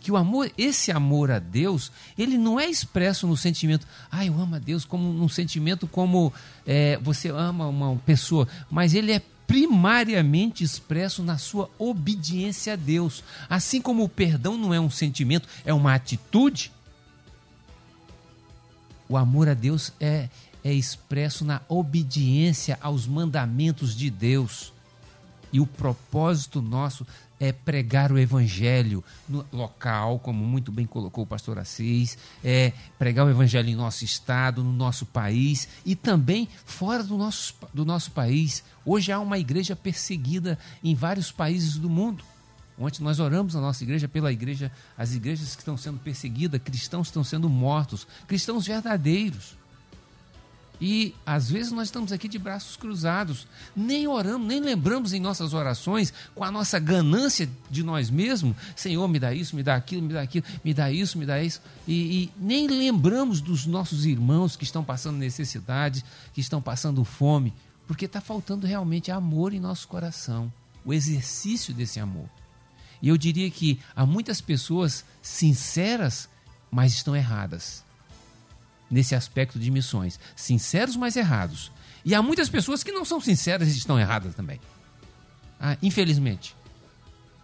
Que o amor, esse amor a Deus, ele não é expresso no sentimento, ah, eu amo a Deus, como num sentimento como é, você ama uma pessoa, mas ele é primariamente expresso na sua obediência a Deus. Assim como o perdão não é um sentimento, é uma atitude, o amor a Deus é, é expresso na obediência aos mandamentos de Deus. E o propósito nosso é pregar o evangelho no local, como muito bem colocou o pastor Assis, é pregar o evangelho em nosso estado, no nosso país e também fora do nosso, do nosso país. Hoje há uma igreja perseguida em vários países do mundo. Ontem nós oramos na nossa igreja pela igreja, as igrejas que estão sendo perseguidas, cristãos estão sendo mortos, cristãos verdadeiros. E às vezes nós estamos aqui de braços cruzados, nem oramos, nem lembramos em nossas orações com a nossa ganância de nós mesmos, Senhor, me dá isso, me dá aquilo, me dá aquilo, me dá isso, me dá isso, e, e nem lembramos dos nossos irmãos que estão passando necessidade, que estão passando fome, porque está faltando realmente amor em nosso coração, o exercício desse amor. E eu diria que há muitas pessoas sinceras, mas estão erradas nesse aspecto de missões. Sinceros, mas errados. E há muitas pessoas que não são sinceras e estão erradas também. Ah, infelizmente.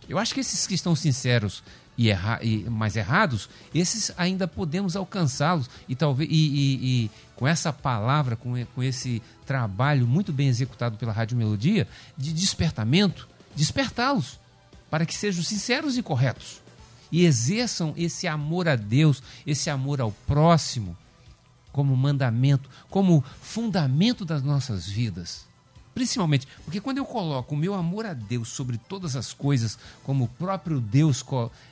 Eu acho que esses que estão sinceros e, erra e mais errados, esses ainda podemos alcançá-los e talvez e, e- e com essa palavra, com, com esse trabalho muito bem executado pela Rádio Melodia de despertamento, despertá-los para que sejam sinceros e corretos e exerçam esse amor a Deus, esse amor ao próximo como mandamento, como fundamento das nossas vidas. Principalmente, porque quando eu coloco o meu amor a Deus sobre todas as coisas, como o próprio Deus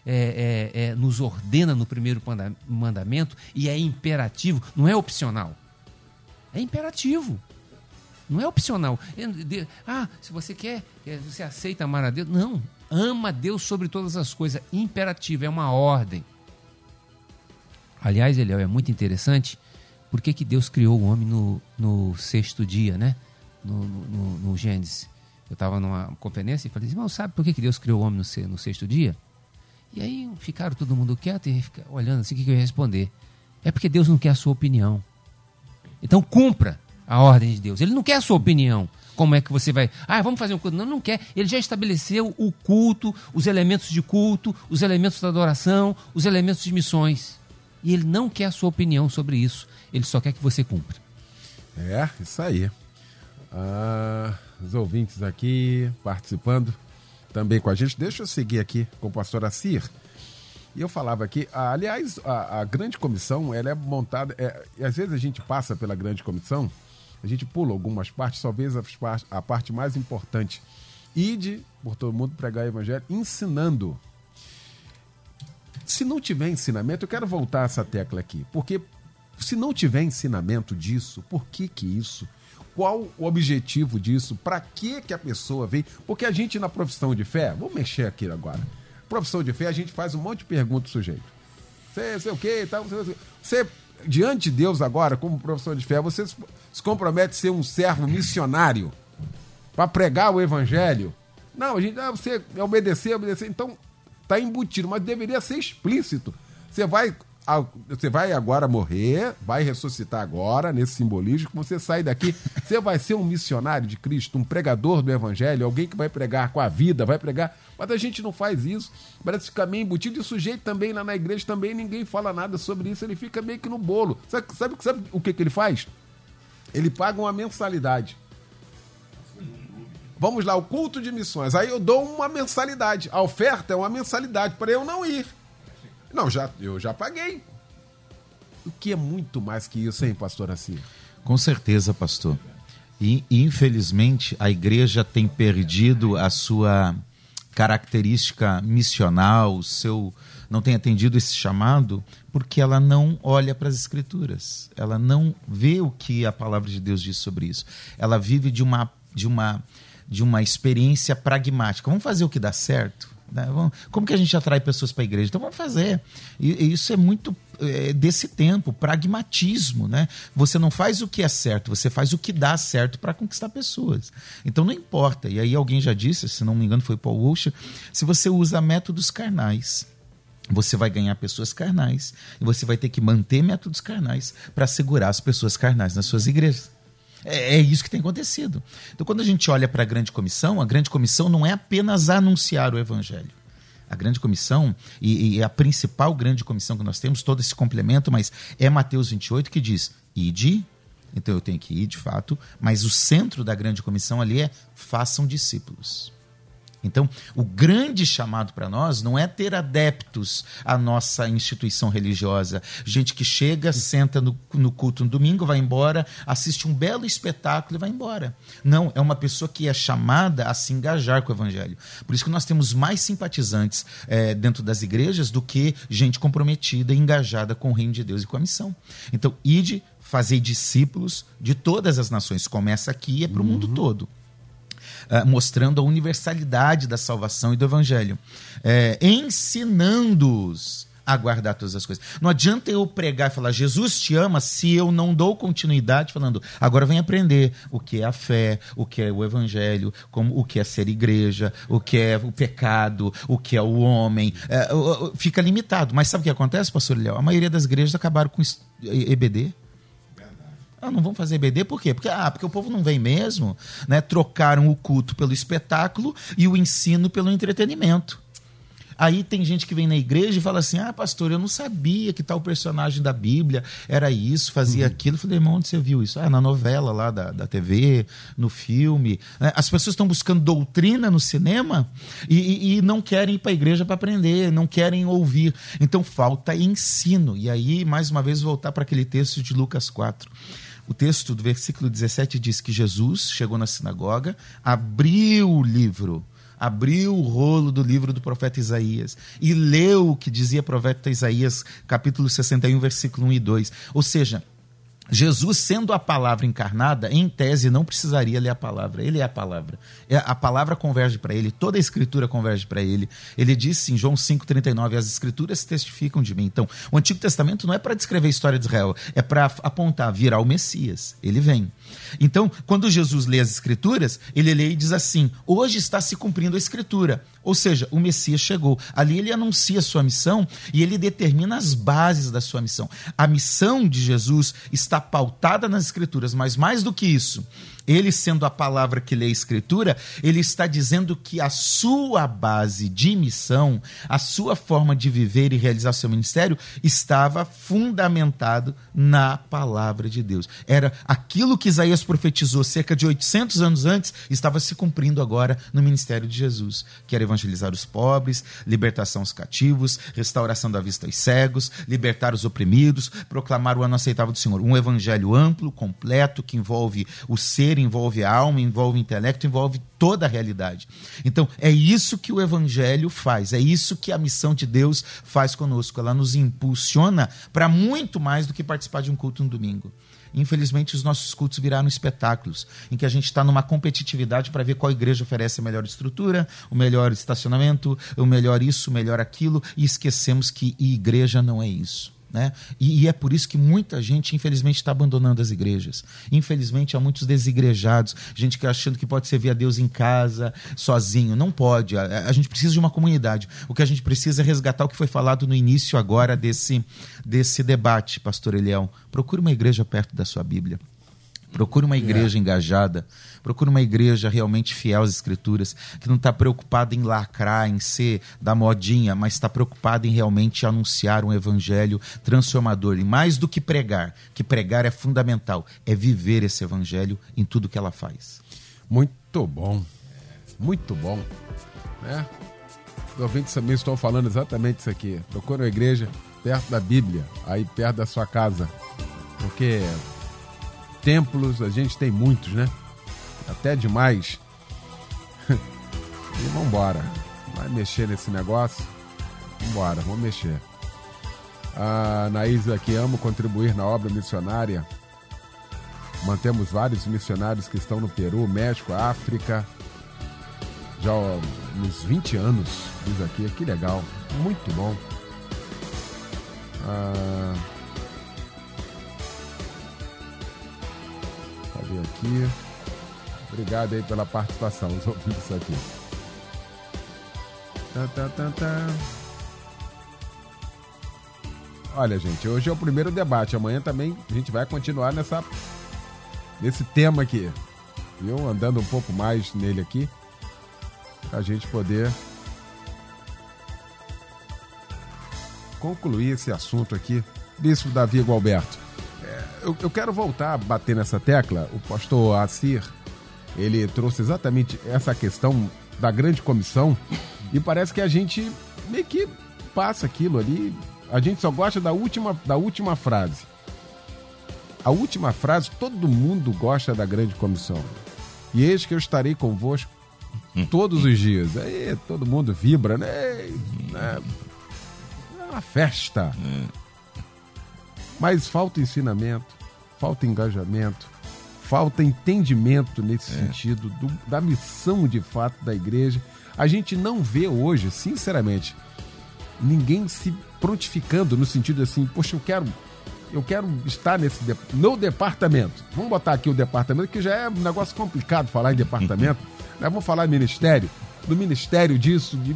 é, é, é, nos ordena no primeiro manda- mandamento, e é imperativo, não é opcional. É imperativo. Não é opcional. Ah, se você quer, é, você aceita amar a Deus. Não. Ama a Deus sobre todas as coisas. Imperativo, é uma ordem. Aliás, Eliel, é muito interessante por que, que Deus criou o homem no, no sexto dia, né? No, no, no- Gênesis. Eu estava numa conferência e falei, irmão, sabe por que, que Deus criou o homem no, no sexto dia? E aí ficaram todo mundo quieto e olhando assim, o que, que eu ia responder? é porque Deus não quer a sua opinião. Então cumpra a ordem de Deus. Ele não quer a sua opinião. Como é que você vai. Ah, vamos fazer um culto. Não, não quer. Ele já estabeleceu o culto, os elementos de culto, os elementos da adoração, os elementos de missões. E ele não quer a sua opinião sobre isso. Ele só quer que você cumpra. É, isso aí. Ah, os ouvintes aqui participando também com a gente. Deixa eu seguir aqui com o pastor Assir. E eu falava aqui, ah, aliás, a, a, grande comissão, ela é montada, é, e às vezes a gente passa pela grande comissão, a gente pula algumas partes, talvez a, a parte mais importante. Ide por todo mundo pregar o evangelho, ensinando. Se não tiver ensinamento, eu quero voltar essa tecla aqui, porque se não tiver ensinamento disso, por que que isso? Qual o objetivo disso? Para que que a pessoa vem? Porque a gente na profissão de fé, vou mexer aqui agora. Profissão de fé, a gente faz um monte de perguntas pro sujeito. Você, sei o quê, tal, você, você, diante de Deus agora, como profissão de fé, você se compromete a ser um servo missionário para pregar o evangelho? Não, a gente, ah, você obedecer, obedecer, então tá embutido, mas deveria ser explícito. Você vai você vai agora morrer, vai ressuscitar agora, nesse simbolismo, você sai daqui, você vai ser um missionário de Cristo, um pregador do Evangelho, alguém que vai pregar com a vida, vai pregar. Mas a gente não faz isso. Parece ficar meio embutido. E o sujeito também lá na igreja também ninguém fala nada sobre isso, ele fica meio que no bolo. Sabe, sabe, sabe o que, que ele faz? Ele paga uma mensalidade. Vamos lá, o culto de missões. Aí eu dou uma mensalidade. A oferta é uma mensalidade para eu não ir. Não, já, eu já paguei. O que é muito mais que isso, hein, pastor Assim? Com certeza, pastor. E, infelizmente, a igreja tem perdido a sua característica missional, o seu não tem atendido esse chamado, porque ela não olha para as escrituras. Ela não vê o que a palavra de Deus diz sobre isso. Ela vive de uma de uma de uma experiência pragmática. Vamos fazer o que dá certo? Né? Como que a gente atrai pessoas para a igreja? Então vamos fazer. E, isso é muito é, desse tempo, pragmatismo, né? Você não faz o que é certo, você faz o que dá certo para conquistar pessoas. Então não importa. E aí alguém já disse, se não me engano foi Paul Washer, se você usa métodos carnais, você vai ganhar pessoas carnais e você vai ter que manter métodos carnais para segurar as pessoas carnais nas suas igrejas. É, é isso que tem acontecido. Então, quando a gente olha para a grande comissão, a grande comissão não é apenas anunciar o evangelho. A grande comissão, e, e a principal grande comissão que nós temos, todo esse complemento, mas é Mateus 28 que diz: ide, então eu tenho que ir de fato, mas o centro da grande comissão ali é façam discípulos. Então, o grande chamado para nós não é ter adeptos à nossa instituição religiosa. Gente que chega, senta no, no, culto no domingo, vai embora, assiste um belo espetáculo e vai embora. Não, é uma pessoa que é chamada a se engajar com o evangelho. Por isso que nós temos mais simpatizantes é, dentro das igrejas do que gente comprometida e engajada com o reino de Deus e com a missão. Então, ide fazer discípulos de todas as nações. Começa aqui e é para o uhum. mundo todo. Uh, mostrando a universalidade da salvação e do evangelho, é, ensinando-os a guardar todas as coisas. Não adianta eu pregar e falar Jesus te ama se eu não dou continuidade falando agora vem aprender o que é a fé, o que é o evangelho, como o que é ser igreja, o que é o pecado, o que é o homem. É, fica limitado. Mas sabe o que acontece, pastor Léo? A maioria das igrejas acabaram com EBD. Ah, não vão fazer BD por quê? Porque, ah, porque o povo não vem mesmo. Né? Trocaram o culto pelo espetáculo e o ensino pelo entretenimento. Aí tem gente que vem na igreja e fala assim: Ah, pastor, eu não sabia que tal personagem da Bíblia era isso, fazia uhum. aquilo. Eu falei, irmão, onde você viu isso? Ah, na novela lá da, da TV, no filme. Né? As pessoas estão buscando doutrina no cinema e, e, e não querem ir para a igreja para aprender, não querem ouvir. Então falta ensino. E aí, mais uma vez, voltar para aquele texto de Lucas 4. O texto do versículo 17 diz que Jesus chegou na sinagoga, abriu o livro, abriu o rolo do livro do profeta Isaías e leu o que dizia o profeta Isaías, capítulo 61, versículo 1 e 2. Ou seja, Jesus, sendo a palavra encarnada, em tese não precisaria ler a palavra. Ele é a palavra. É, a palavra converge para ele, toda a escritura converge para ele. Ele disse em João 5,39: As escrituras testificam de mim. Então, o Antigo Testamento não é para descrever a história de Israel, é para apontar, virar o Messias. Ele vem. Então, quando Jesus lê as escrituras, ele lê e diz assim: Hoje está se cumprindo a escritura. Ou seja, o Messias chegou. Ali ele anuncia a sua missão e ele determina as bases da sua missão. A missão de Jesus está pautada nas Escrituras, mas mais do que isso, ele sendo a palavra que lê a Escritura, ele está dizendo que a sua base de missão, a sua forma de viver e realizar seu ministério, estava fundamentado na palavra de Deus. Era aquilo que Isaías profetizou cerca de 800 anos antes, estava se cumprindo agora no ministério de Jesus, que era evangelizar os pobres, libertação aos cativos, restauração da vista aos cegos, libertar os oprimidos, proclamar o ano aceitável do Senhor. Um evangelho amplo, completo, que envolve o ser, envolve a alma, envolve o intelecto, envolve toda a realidade. Então, é isso que o evangelho faz, é isso que a missão de Deus faz conosco. Ela nos impulsiona para muito mais do que participar de um culto no domingo. Infelizmente, os nossos cultos viraram espetáculos, em que a gente está numa competitividade para ver qual igreja oferece a melhor estrutura, o melhor estacionamento, o melhor isso, o melhor aquilo, e esquecemos que igreja não é isso. Né? E, e, é por isso que muita gente, infelizmente, está abandonando as igrejas. Infelizmente, há muitos desigrejados, gente que achando que pode servir a Deus em casa, sozinho. Não pode. A, a, gente precisa de uma comunidade. O que a gente precisa é resgatar o que foi falado no início agora desse, desse debate, pastor Eliel. Procure uma igreja perto da sua Bíblia. Procure uma igreja é. engajada. Procure uma igreja realmente fiel às escrituras, que não está preocupada em lacrar, em ser da modinha, mas está preocupada em realmente anunciar um evangelho transformador. E mais do que pregar, que pregar é fundamental, é viver esse evangelho em tudo que ela faz. Muito bom. Muito bom. Né? Os ouvintes também estão falando exatamente isso aqui. Procure uma igreja perto da Bíblia, aí perto da sua casa. Porque templos a gente tem muitos, né? até demais. e vambora. Vai mexer nesse negócio? Vambora, vamos mexer. A Naís aqui amo contribuir na obra missionária. Mantemos vários missionários que estão no Peru, México, África. Já uns 20 anos, diz aqui. Que legal. Muito bom. Ah, cadê aqui? Obrigado aí pela participação, os ouvintes aqui. Olha, gente, hoje é o primeiro debate. Amanhã também a gente vai continuar nessa, nesse tema aqui. Viu? Andando um pouco mais nele aqui. Pra gente poder concluir esse assunto aqui. Bispo Davi Gualberto. Eu, eu quero voltar a bater nessa tecla. O pastor Assir ele trouxe exatamente essa questão da grande comissão e parece que a gente meio que passa aquilo ali. A gente só gosta da última, da última frase. A última frase, todo mundo gosta da grande comissão. E eis que eu estarei convosco todos os dias. Aí todo mundo vibra, né? É uma festa. É. Mas falta ensinamento, falta engajamento, falta entendimento nesse é. sentido do, da missão de fato da igreja. A gente não vê hoje, sinceramente, ninguém se prontificando no sentido assim, poxa, eu quero eu quero estar nesse de, no departamento. Vamos botar aqui o departamento, que já é um negócio complicado falar em departamento. né? Vamos falar em ministério, do ministério disso, de,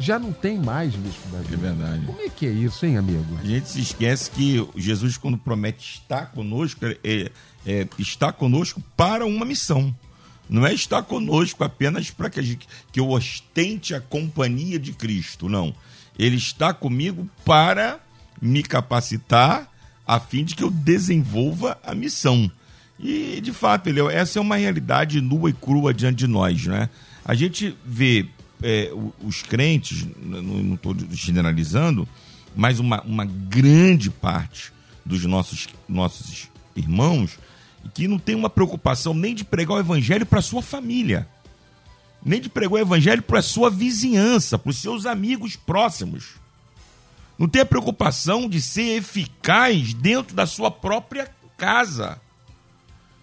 já não tem mais, bispo Davi. É verdade. Como é que é isso, hein, amigo? A gente se esquece que Jesus, quando promete estar conosco, é, é, está conosco para uma missão. Não é estar conosco apenas para que, que eu ostente a companhia de Cristo, não. Ele está comigo para me capacitar a fim de que eu desenvolva a missão. E, de fato, ele, essa é uma realidade nua e crua diante de nós. Né? A gente vê é, os crentes, não estou generalizando, mas uma, uma grande parte dos nossos, nossos irmãos que não tem uma preocupação nem de pregar o evangelho para sua família, nem de pregar o evangelho para sua vizinhança, para os seus amigos próximos. Não tem a preocupação de ser eficaz dentro da sua própria casa.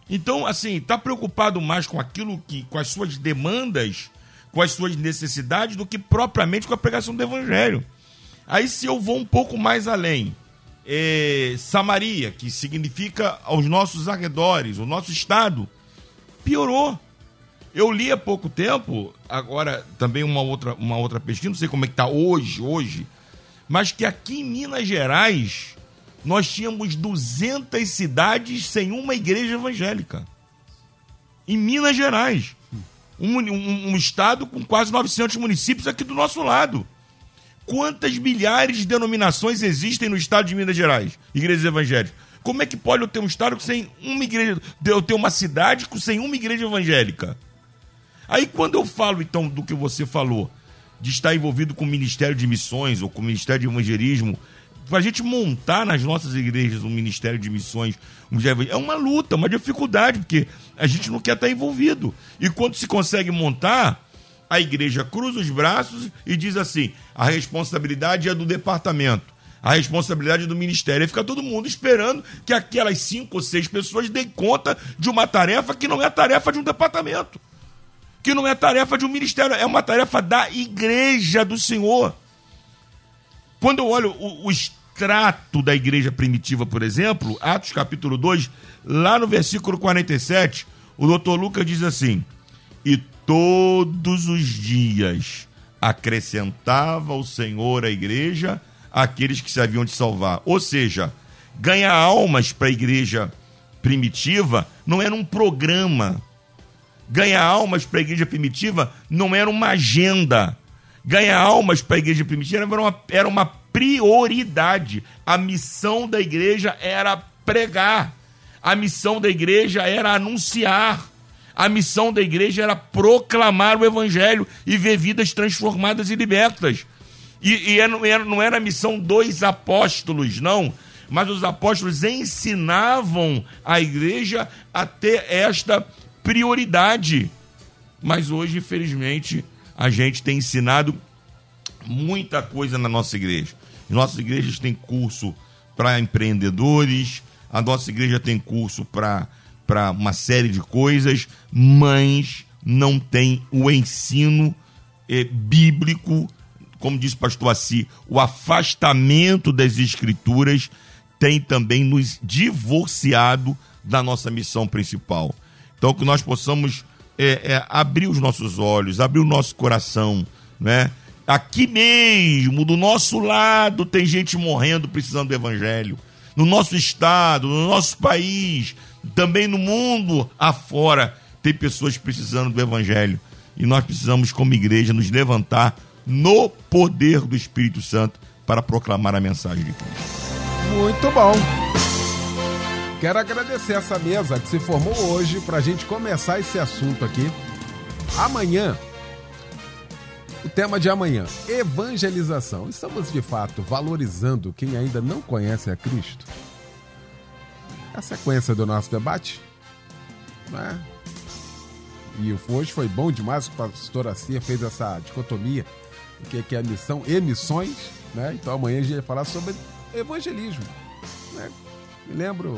Então, assim, tá preocupado mais com aquilo que, com as suas demandas, com as suas necessidades, do que propriamente com a pregação do evangelho. Aí, se eu vou um pouco mais além, é, Samaria, que significa aos nossos arredores, o nosso estado, piorou. Eu li há pouco tempo, agora também uma outra, uma outra pesquisa, não sei como é que está hoje, hoje, mas que aqui em Minas Gerais nós tínhamos 200 cidades sem uma igreja evangélica. Em Minas Gerais. Um, um, um, estado com quase 900 municípios aqui do nosso lado. Quantas milhares de denominações existem no estado de Minas Gerais? Igrejas evangélicas. Como é que pode eu ter um estado sem uma igreja, eu ter uma cidade sem uma igreja evangélica? Aí quando eu falo então do que você falou, de estar envolvido com o Ministério de Missões ou com o Ministério de Evangelismo, para a gente montar nas nossas igrejas um Ministério de Missões, um é uma luta, uma dificuldade, porque a gente não quer estar envolvido. E quando se consegue montar, a igreja cruza os braços e diz assim: a responsabilidade é do departamento. A responsabilidade é do ministério. E fica todo mundo esperando que aquelas cinco ou seis pessoas deem conta de uma tarefa que não é tarefa de um departamento que não é tarefa de um ministério, é uma tarefa da igreja do Senhor. Quando eu olho o, o extrato da igreja primitiva, por exemplo, Atos capítulo 2, lá no versículo 47, o doutor Lucas diz assim: E todos os dias acrescentava o Senhor à igreja aqueles que se haviam de salvar. Ou seja, ganhar almas para a igreja primitiva não era um programa, Ganhar almas para a igreja primitiva não era uma agenda. Ganhar almas para a igreja primitiva era uma, era uma prioridade. A missão da igreja era pregar. A missão da igreja era anunciar. A missão da igreja era proclamar o evangelho e ver vidas transformadas e libertas. E, e não, era, não era a missão dos apóstolos, não. Mas os apóstolos ensinavam a igreja a ter esta prioridade. Mas hoje, infelizmente, a gente tem ensinado muita coisa na nossa igreja. Nossas igrejas têm curso para empreendedores, a nossa igreja tem curso para uma série de coisas, mas não tem o ensino é, bíblico, como disse o pastor Assi, o afastamento das escrituras tem também nos divorciado da nossa missão principal. Então, que nós possamos é, é, abrir os nossos olhos, abrir o nosso coração, né? Aqui mesmo, do nosso lado, tem gente morrendo precisando do evangelho. No nosso estado, no nosso país, também no mundo afora, tem pessoas precisando do evangelho. E nós precisamos, como igreja, nos levantar no poder do Espírito Santo para proclamar a mensagem de Cristo. Muito bom. Quero agradecer essa mesa que se formou hoje para a gente começar esse assunto aqui. Amanhã, o tema de amanhã, evangelização. Estamos de fato valorizando quem ainda não conhece a Cristo? A sequência do nosso debate, né? E hoje foi bom demais que o pastor Assia fez essa dicotomia, o que é a missão e missões, né? Então amanhã a gente vai falar sobre evangelismo. Né? Me lembro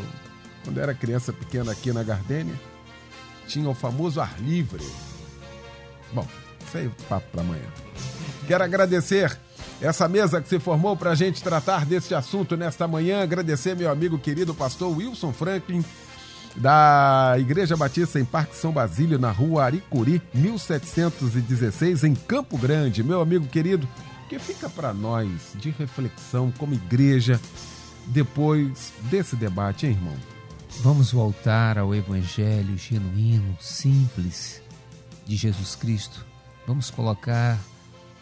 quando era criança pequena aqui na Gardênia, tinha o famoso ar livre. Bom, isso aí papo para amanhã. Quero agradecer essa mesa que se formou para a gente tratar desse assunto nesta manhã. Agradecer meu amigo querido pastor Wilson Franklin, da Igreja Batista em Parque São Basílio, na rua Aricuri, 1716, em Campo Grande. Meu amigo querido, que fica para nós de reflexão como igreja depois desse debate, hein, irmão? Vamos voltar ao Evangelho genuíno, simples de Jesus Cristo. Vamos colocar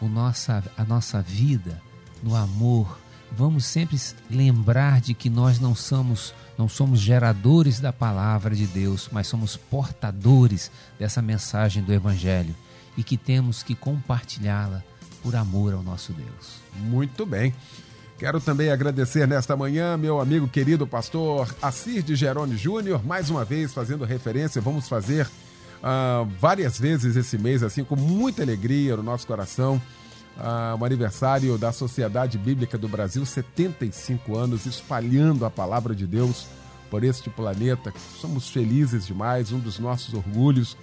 o nossa, a nossa vida no amor. Vamos sempre lembrar de que nós não somos, não somos geradores da palavra de Deus, mas somos portadores dessa mensagem do Evangelho e que temos que compartilhá-la por amor ao nosso Deus. Muito bem. Quero também agradecer nesta manhã meu amigo querido pastor Assir de Gerone Júnior, mais uma vez fazendo referência, vamos fazer uh, várias vezes esse mês, assim, com muita alegria no nosso coração, uh, o aniversário da Sociedade Bíblica do Brasil, 75 anos, espalhando a palavra de Deus por este planeta. Somos felizes demais, um dos nossos orgulhos.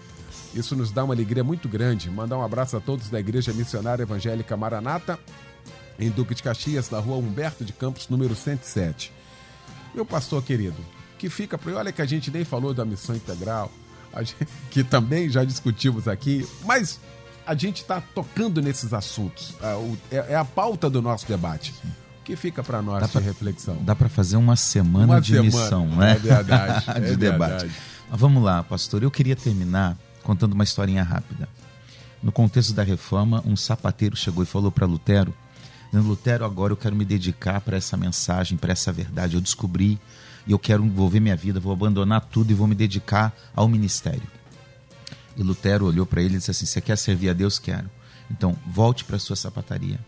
Isso nos dá uma alegria muito grande. Mandar um abraço a todos da Igreja Missionária Evangélica Maranata, em Duque de Caxias, na rua Humberto de Campos, número 107. Meu pastor querido, que fica para. Olha que a gente nem falou da missão integral, gente, que também já discutimos aqui, mas a gente está tocando nesses assuntos. É, é, é, a pauta do nosso debate. O que fica para nós dá de pra, reflexão? Dá para fazer uma semana uma de semana, missão, né? É verdade. de é debate. Verdade. Vamos lá, pastor. Eu queria terminar contando uma historinha rápida. No contexto da reforma, um sapateiro chegou e falou para Lutero Lutero, agora eu quero me dedicar para essa mensagem, para essa verdade. Eu descobri e eu quero envolver minha vida, vou abandonar tudo e vou me dedicar ao ministério. E Lutero olhou para ele e disse assim: Você quer servir a Deus? Quero. Então, volte para sua sapataria.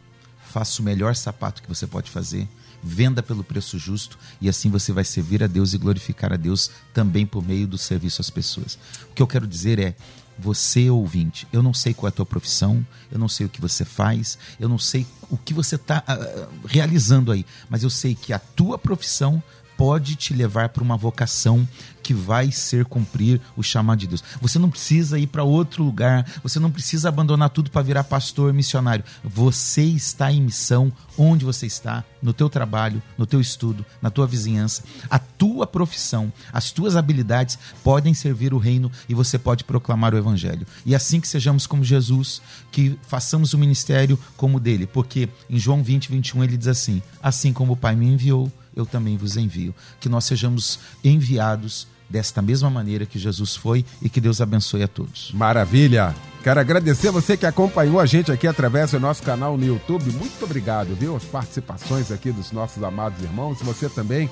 Faça o melhor sapato que você pode fazer. Venda pelo preço justo e assim você vai servir a Deus e glorificar a Deus também por meio do serviço às pessoas. O que eu quero dizer é: você ouvinte, eu não sei qual é a tua profissão, eu não sei o que você faz, eu não sei o que você está uh, ah, realizando aí, mas eu sei que a tua profissão pode te levar para uma vocação que vai ser cumprir o chamado de Deus. Você não precisa ir para outro lugar, você não precisa abandonar tudo para virar pastor, missionário. Você está em missão onde você está, no teu trabalho, no teu estudo, na tua vizinhança. A tua profissão, as tuas habilidades podem servir o reino e você pode proclamar o evangelho. E assim que sejamos como Jesus, que façamos o ministério como dele, porque em João 20, 21 ele diz assim: Assim como o Pai me enviou, eu também vos envio. Que nós sejamos enviados desta mesma maneira que Jesus foi e que Deus abençoe a todos. Maravilha! Quero agradecer você que acompanhou a gente aqui através do nosso canal no YouTube. Muito obrigado, viu? As participações aqui dos nossos amados irmãos. Você também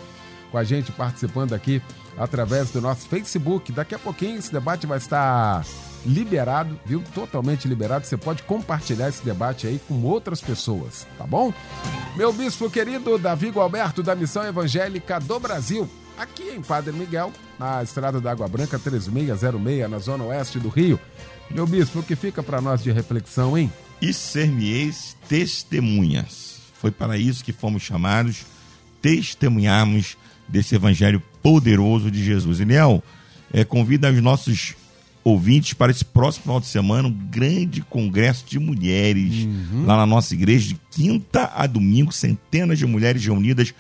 com a gente participando aqui através do nosso Facebook. Daqui a pouquinho esse debate vai estar liberado, viu? Totalmente liberado. Você pode compartilhar esse debate aí com outras pessoas, tá bom? Meu bispo querido Davi Gualberto, da Missão Evangélica do Brasil, aqui em Padre Miguel, na Estrada da Água Branca 3606, na zona oeste do Rio. Meu bispo, o que fica para nós de reflexão, hein? E ser-me-eis testemunhas. Foi para isso que fomos chamados, testemunharmos desse evangelho poderoso de Jesus. Eliel, é, convida os nossos ouvintes para esse próximo final de semana, um grande congresso de mulheres uhum. lá na nossa igreja, de quinta a domingo, centenas de mulheres reunidas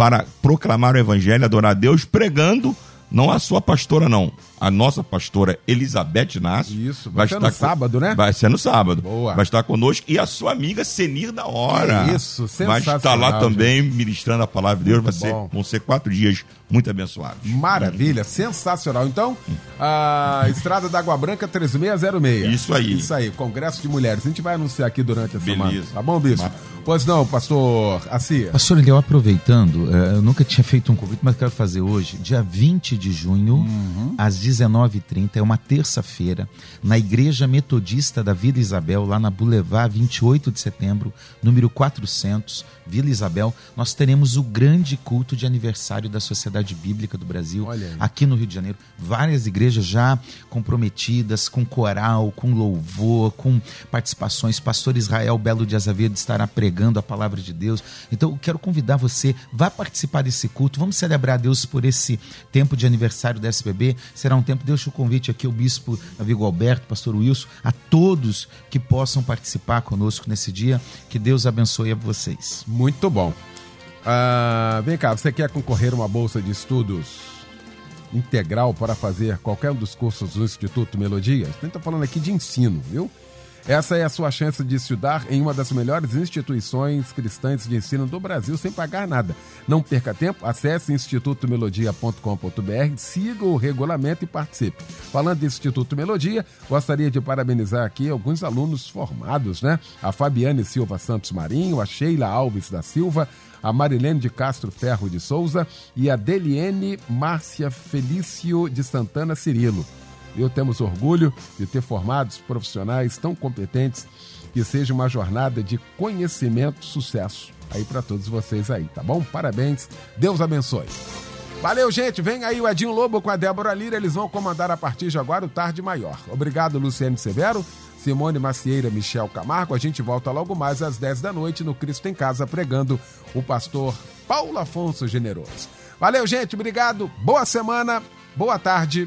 para proclamar o evangelho, adorar a Deus, pregando não a sua pastora, não. A nossa pastora Elizabeth Inácio. Isso, vai, vai estar no sábado, né? Vai ser no sábado. Boa. Vai estar conosco. E a sua amiga Senir da Hora. isso, sensacional. Vai estar lá também ministrando a palavra de Deus. Vai ser, vão ser quatro dias muito abençoados. Maravilha, sensacional. Então, a Estrada da Água Branca 3606. Isso aí. Isso aí, Congresso de Mulheres. A gente vai anunciar aqui durante a Beleza. semana. Tá bom, Bispo? Pois não, pastor Assia. Pastor Miguel, aproveitando, eh, eu nunca tinha feito um convite, mas quero fazer hoje, dia 20 de junho, uhum. às 19h30, é uma terça-feira, na Igreja Metodista da Vila Isabel, lá na Boulevard 28 de setembro, número 400, Vila Isabel, nós teremos o grande culto de aniversário da Sociedade Bíblica do Brasil, aqui no Rio de Janeiro. Várias igrejas já comprometidas com coral, com louvor, com participações. Pastor Israel Belo de Azevedo estará pregando a palavra de Deus. Então, eu quero convidar você, vá participar desse culto. Vamos celebrar a Deus por esse tempo de aniversário da SBB. Será um tempo, deixa o convite aqui ao bispo Amigo Alberto, pastor Wilson, a todos que possam participar conosco nesse dia. Que Deus abençoe a vocês. Muito bom. Ah, vem cá, você quer concorrer a uma bolsa de estudos integral para fazer qualquer um dos cursos do Instituto Melodia? A gente está falando aqui de ensino, viu? Essa é a sua chance de estudar em uma das melhores instituições cristãs de ensino do Brasil sem pagar nada. Não perca tempo, acesse institutomelodia.com.br, siga o regulamento e participe. Falando de Instituto Melodia, gostaria de parabenizar aqui alguns alunos formados, né? A Fabiane Silva Santos Marinho, a Sheila Alves da Silva, a Marilene de Castro Ferro de Souza e a Deliene Márcia Felício de Santana Cirilo. Eu temos orgulho de ter formados profissionais tão competentes que seja uma jornada de conhecimento, sucesso aí para todos vocês aí, tá bom? Parabéns, Deus abençoe. Valeu, gente. Vem aí o Edinho Lobo com a Débora Lira. Eles vão comandar a partir de agora o Tarde Maior. Obrigado, Luciane Severo, Simone Macieira, Michel Camargo. A gente volta logo mais às 10 da noite no Cristo em Casa, pregando o pastor Paulo Afonso Generoso. Valeu, gente. Obrigado. Boa semana. Boa tarde.